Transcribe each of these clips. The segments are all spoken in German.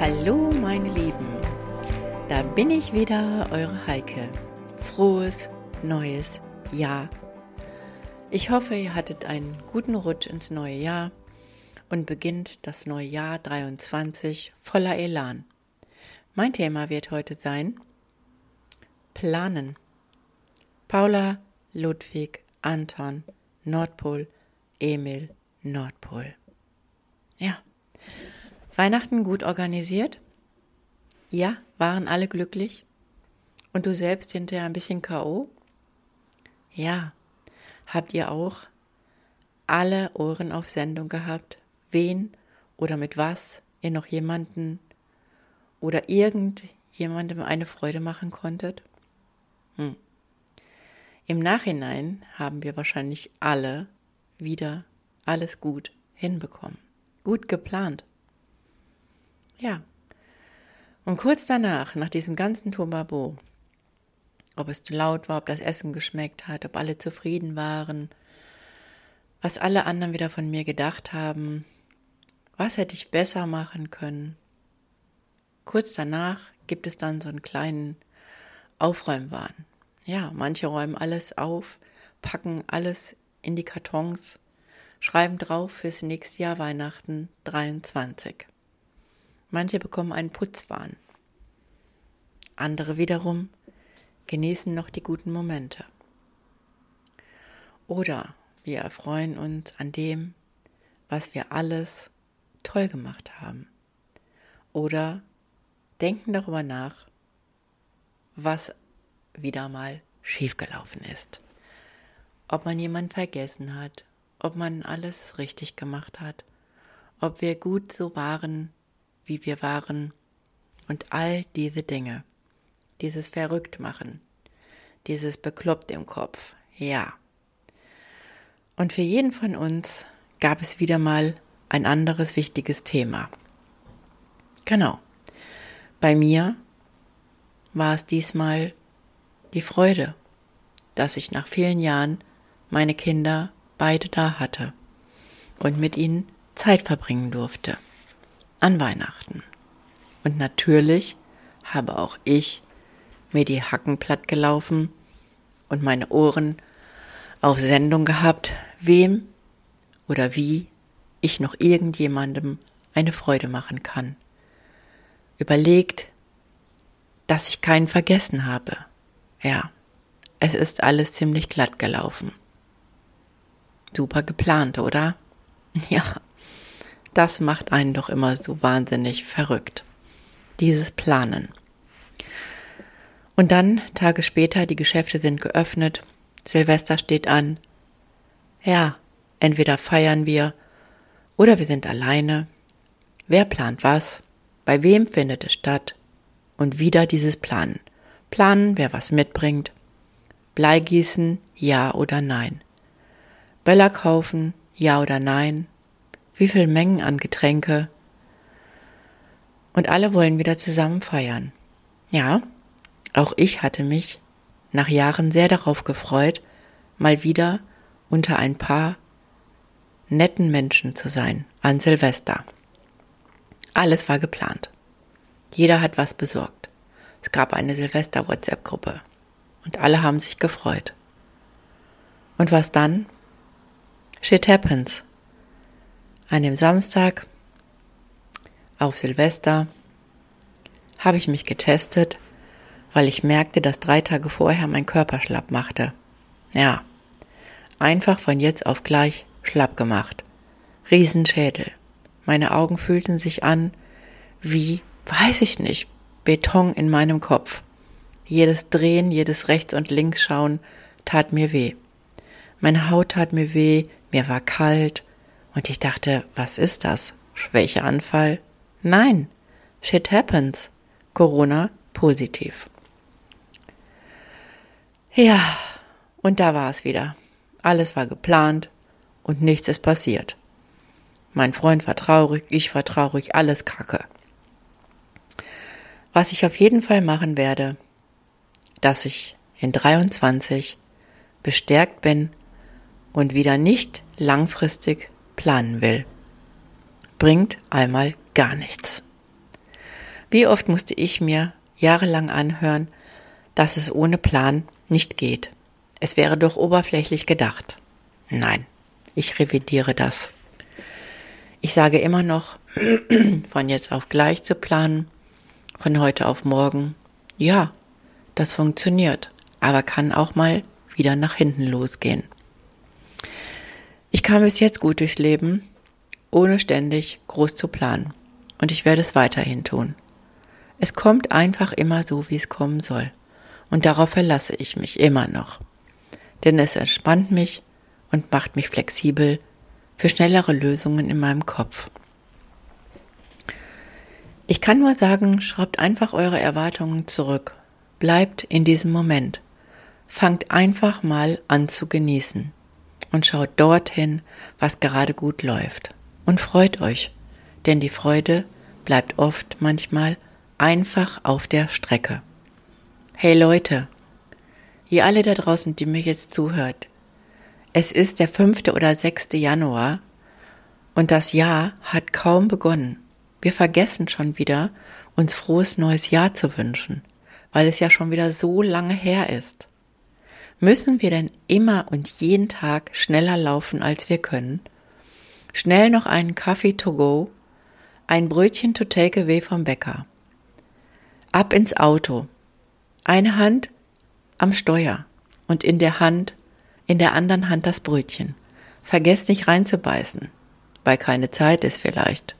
Hallo meine Lieben, da bin ich wieder, eure Heike. Frohes neues Jahr. Ich hoffe, ihr hattet einen guten Rutsch ins neue Jahr und beginnt das neue Jahr 23 voller Elan. Mein Thema wird heute sein Planen. Paula, Ludwig, Anton, Nordpol, Emil, Nordpol. Ja. Weihnachten gut organisiert? Ja, waren alle glücklich? Und du selbst hinterher ein bisschen K.O.? Ja. Habt ihr auch alle Ohren auf Sendung gehabt? Wen oder mit was ihr noch jemanden oder irgendjemandem eine Freude machen konntet? Hm. Im Nachhinein haben wir wahrscheinlich alle wieder alles gut hinbekommen, gut geplant. Ja. Und kurz danach, nach diesem ganzen Tomabo, ob es zu laut war, ob das Essen geschmeckt hat, ob alle zufrieden waren, was alle anderen wieder von mir gedacht haben, was hätte ich besser machen können. Kurz danach gibt es dann so einen kleinen Aufräumwahn. Ja, manche räumen alles auf, packen alles in die Kartons, schreiben drauf fürs nächste Jahr Weihnachten 23. Manche bekommen einen Putzwahn. Andere wiederum genießen noch die guten Momente. Oder wir erfreuen uns an dem, was wir alles toll gemacht haben. Oder denken darüber nach, was wieder mal schiefgelaufen ist. Ob man jemanden vergessen hat, ob man alles richtig gemacht hat, ob wir gut so waren, wie wir waren und all diese Dinge. Dieses Verrücktmachen, dieses Bekloppt im Kopf, ja. Und für jeden von uns gab es wieder mal ein anderes wichtiges Thema. Genau. Bei mir war es diesmal die Freude, dass ich nach vielen Jahren meine Kinder beide da hatte und mit ihnen Zeit verbringen durfte an Weihnachten. Und natürlich habe auch ich mir die Hacken platt gelaufen und meine Ohren auf Sendung gehabt, wem oder wie ich noch irgendjemandem eine Freude machen kann. Überlegt, dass ich keinen vergessen habe. Ja, es ist alles ziemlich glatt gelaufen. Super geplant, oder? Ja, das macht einen doch immer so wahnsinnig verrückt. Dieses Planen. Und dann, Tage später, die Geschäfte sind geöffnet, Silvester steht an. Ja, entweder feiern wir oder wir sind alleine. Wer plant was? Bei wem findet es statt? Und wieder dieses Planen. Planen, wer was mitbringt. Bleigießen, ja oder nein. Böller kaufen, ja oder nein wie viel Mengen an Getränke. Und alle wollen wieder zusammen feiern. Ja, auch ich hatte mich nach Jahren sehr darauf gefreut, mal wieder unter ein paar netten Menschen zu sein an Silvester. Alles war geplant. Jeder hat was besorgt. Es gab eine Silvester-WhatsApp-Gruppe und alle haben sich gefreut. Und was dann? Shit happens an dem Samstag auf Silvester habe ich mich getestet, weil ich merkte, dass drei Tage vorher mein Körper schlapp machte. Ja, einfach von jetzt auf gleich schlapp gemacht. Riesenschädel. Meine Augen fühlten sich an wie, weiß ich nicht, Beton in meinem Kopf. Jedes Drehen, jedes Rechts- und Linksschauen tat mir weh. Meine Haut tat mir weh, mir war kalt, und ich dachte, was ist das? Schwächeanfall? Nein, Shit happens. Corona positiv. Ja, und da war es wieder. Alles war geplant und nichts ist passiert. Mein Freund war traurig, ich war traurig, alles kacke. Was ich auf jeden Fall machen werde, dass ich in 23 bestärkt bin und wieder nicht langfristig planen will. Bringt einmal gar nichts. Wie oft musste ich mir jahrelang anhören, dass es ohne Plan nicht geht. Es wäre doch oberflächlich gedacht. Nein, ich revidiere das. Ich sage immer noch, von jetzt auf gleich zu planen, von heute auf morgen, ja, das funktioniert, aber kann auch mal wieder nach hinten losgehen. Ich kam bis jetzt gut durchs Leben, ohne ständig groß zu planen. Und ich werde es weiterhin tun. Es kommt einfach immer so, wie es kommen soll. Und darauf verlasse ich mich immer noch. Denn es entspannt mich und macht mich flexibel für schnellere Lösungen in meinem Kopf. Ich kann nur sagen, schraubt einfach eure Erwartungen zurück. Bleibt in diesem Moment. Fangt einfach mal an zu genießen und schaut dorthin, was gerade gut läuft. Und freut euch, denn die Freude bleibt oft manchmal einfach auf der Strecke. Hey Leute, ihr alle da draußen, die mir jetzt zuhört, es ist der fünfte oder sechste Januar und das Jahr hat kaum begonnen. Wir vergessen schon wieder, uns frohes neues Jahr zu wünschen, weil es ja schon wieder so lange her ist. Müssen wir denn immer und jeden Tag schneller laufen, als wir können? Schnell noch einen Kaffee to go, ein Brötchen to take away vom Bäcker. Ab ins Auto. Eine Hand am Steuer und in der Hand, in der anderen Hand das Brötchen. Vergesst nicht reinzubeißen, weil keine Zeit ist vielleicht.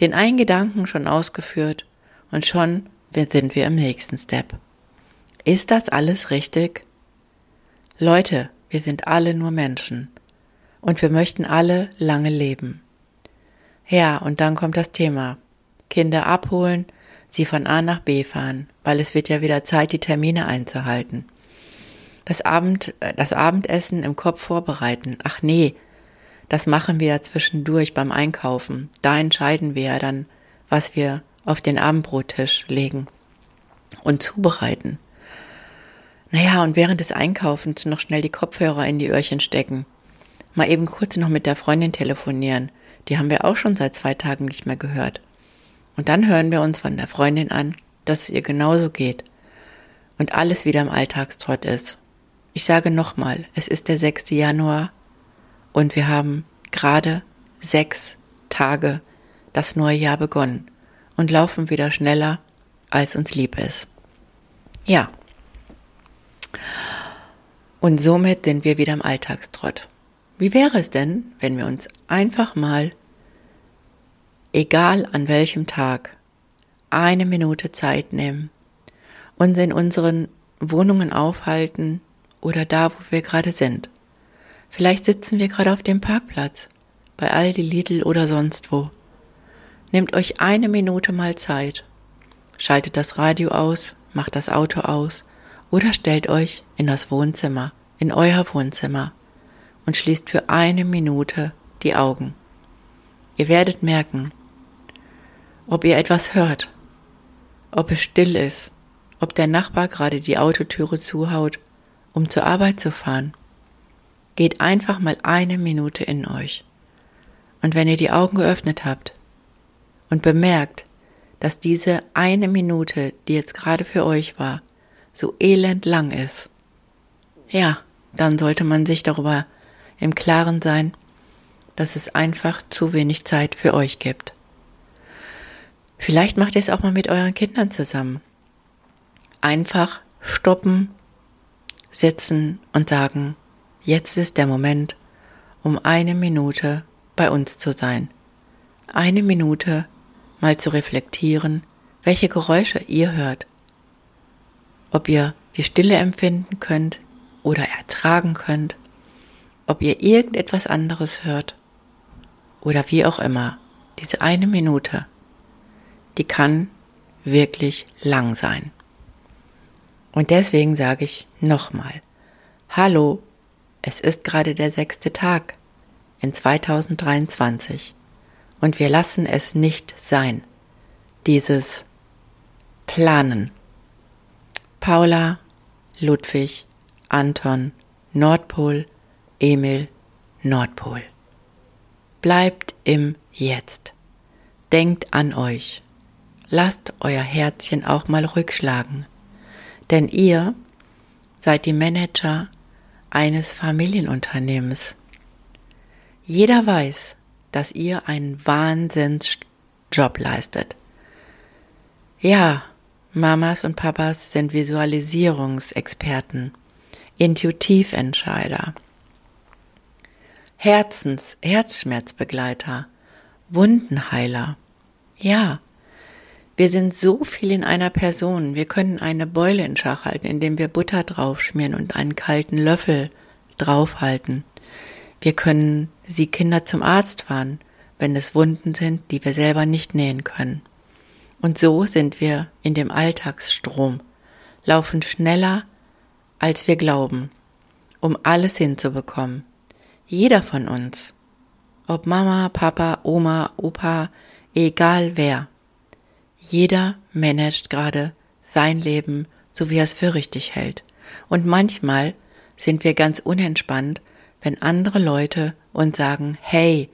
Den einen Gedanken schon ausgeführt und schon sind wir im nächsten Step. Ist das alles richtig? Leute, wir sind alle nur Menschen und wir möchten alle lange leben. Ja, und dann kommt das Thema. Kinder abholen, sie von A nach B fahren, weil es wird ja wieder Zeit, die Termine einzuhalten. Das, Abend, äh, das Abendessen im Kopf vorbereiten. Ach nee, das machen wir ja zwischendurch beim Einkaufen. Da entscheiden wir ja dann, was wir auf den Abendbrottisch legen und zubereiten. Naja, und während des Einkaufens noch schnell die Kopfhörer in die Öhrchen stecken. Mal eben kurz noch mit der Freundin telefonieren. Die haben wir auch schon seit zwei Tagen nicht mehr gehört. Und dann hören wir uns von der Freundin an, dass es ihr genauso geht. Und alles wieder im Alltagstrott ist. Ich sage nochmal, es ist der 6. Januar und wir haben gerade sechs Tage das neue Jahr begonnen und laufen wieder schneller, als uns lieb ist. Ja, und somit sind wir wieder im Alltagstrott. Wie wäre es denn, wenn wir uns einfach mal, egal an welchem Tag, eine Minute Zeit nehmen, uns in unseren Wohnungen aufhalten oder da, wo wir gerade sind. Vielleicht sitzen wir gerade auf dem Parkplatz, bei Aldi, Lidl oder sonst wo. Nehmt euch eine Minute mal Zeit, schaltet das Radio aus, macht das Auto aus oder stellt euch in das Wohnzimmer, in euer Wohnzimmer und schließt für eine Minute die Augen. Ihr werdet merken, ob ihr etwas hört, ob es still ist, ob der Nachbar gerade die Autotüre zuhaut, um zur Arbeit zu fahren. Geht einfach mal eine Minute in euch. Und wenn ihr die Augen geöffnet habt und bemerkt, dass diese eine Minute, die jetzt gerade für euch war, so elend lang ist, ja, dann sollte man sich darüber im Klaren sein, dass es einfach zu wenig Zeit für euch gibt. Vielleicht macht ihr es auch mal mit euren Kindern zusammen. Einfach stoppen, sitzen und sagen, jetzt ist der Moment, um eine Minute bei uns zu sein. Eine Minute mal zu reflektieren, welche Geräusche ihr hört, ob ihr die Stille empfinden könnt oder ertragen könnt, ob ihr irgendetwas anderes hört oder wie auch immer, diese eine Minute, die kann wirklich lang sein. Und deswegen sage ich nochmal, hallo, es ist gerade der sechste Tag in 2023 und wir lassen es nicht sein, dieses Planen. Paula, Ludwig, Anton, Nordpol, Emil, Nordpol. Bleibt im Jetzt. Denkt an euch. Lasst euer Herzchen auch mal rückschlagen. Denn ihr seid die Manager eines Familienunternehmens. Jeder weiß, dass ihr einen Wahnsinnsjob leistet. Ja, Mamas und Papas sind Visualisierungsexperten, Intuitiventscheider, Herzens, Herzschmerzbegleiter, Wundenheiler. Ja, wir sind so viel in einer Person. Wir können eine Beule in Schach halten, indem wir Butter draufschmieren und einen kalten Löffel draufhalten. Wir können sie Kinder zum Arzt fahren, wenn es Wunden sind, die wir selber nicht nähen können. Und so sind wir in dem Alltagsstrom, laufen schneller, als wir glauben, um alles hinzubekommen. Jeder von uns, ob Mama, Papa, Oma, Opa, egal wer, jeder managt gerade sein Leben, so wie er es für richtig hält. Und manchmal sind wir ganz unentspannt, wenn andere Leute uns sagen, hey,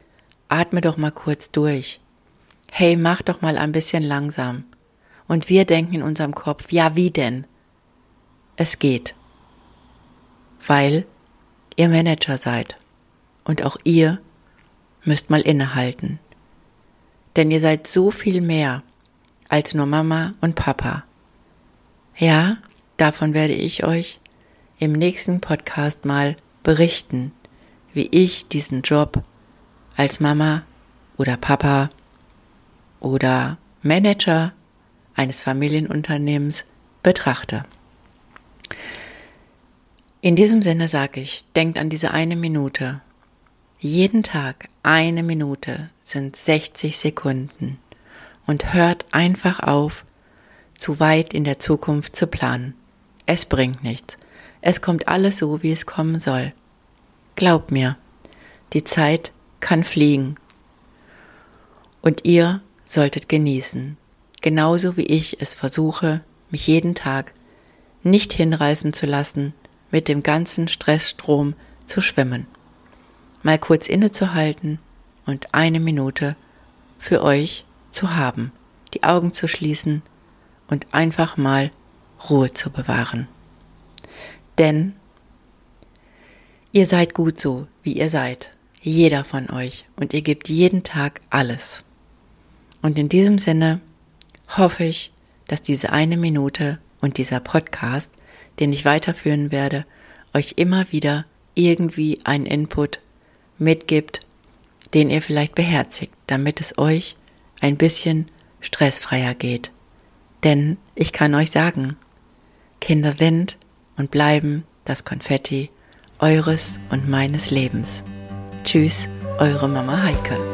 atme doch mal kurz durch hey, mach doch mal ein bisschen langsam. Und wir denken in unserem Kopf, ja, wie denn? Es geht. Weil ihr Manager seid. Und auch ihr müsst mal innehalten. Denn ihr seid so viel mehr als nur Mama und Papa. Ja, davon werde ich euch im nächsten Podcast mal berichten, wie ich diesen Job als Mama oder Papa oder Manager eines Familienunternehmens betrachte. In diesem Sinne sage ich, denkt an diese eine Minute. Jeden Tag eine Minute sind 60 Sekunden und hört einfach auf, zu weit in der Zukunft zu planen. Es bringt nichts. Es kommt alles so, wie es kommen soll. Glaubt mir, die Zeit kann fliegen. Und ihr solltet genießen, genauso wie ich es versuche, mich jeden Tag nicht hinreißen zu lassen, mit dem ganzen Stressstrom zu schwimmen. Mal kurz innezuhalten und eine Minute für euch zu haben, die Augen zu schließen und einfach mal Ruhe zu bewahren. Denn ihr seid gut so, wie ihr seid, jeder von euch, und ihr gebt jeden Tag alles. Und in diesem Sinne hoffe ich, dass diese eine Minute und dieser Podcast, den ich weiterführen werde, euch immer wieder irgendwie einen Input mitgibt, den ihr vielleicht beherzigt, damit es euch ein bisschen stressfreier geht. Denn ich kann euch sagen, Kinder sind und bleiben das Konfetti eures und meines Lebens. Tschüss, eure Mama Heike.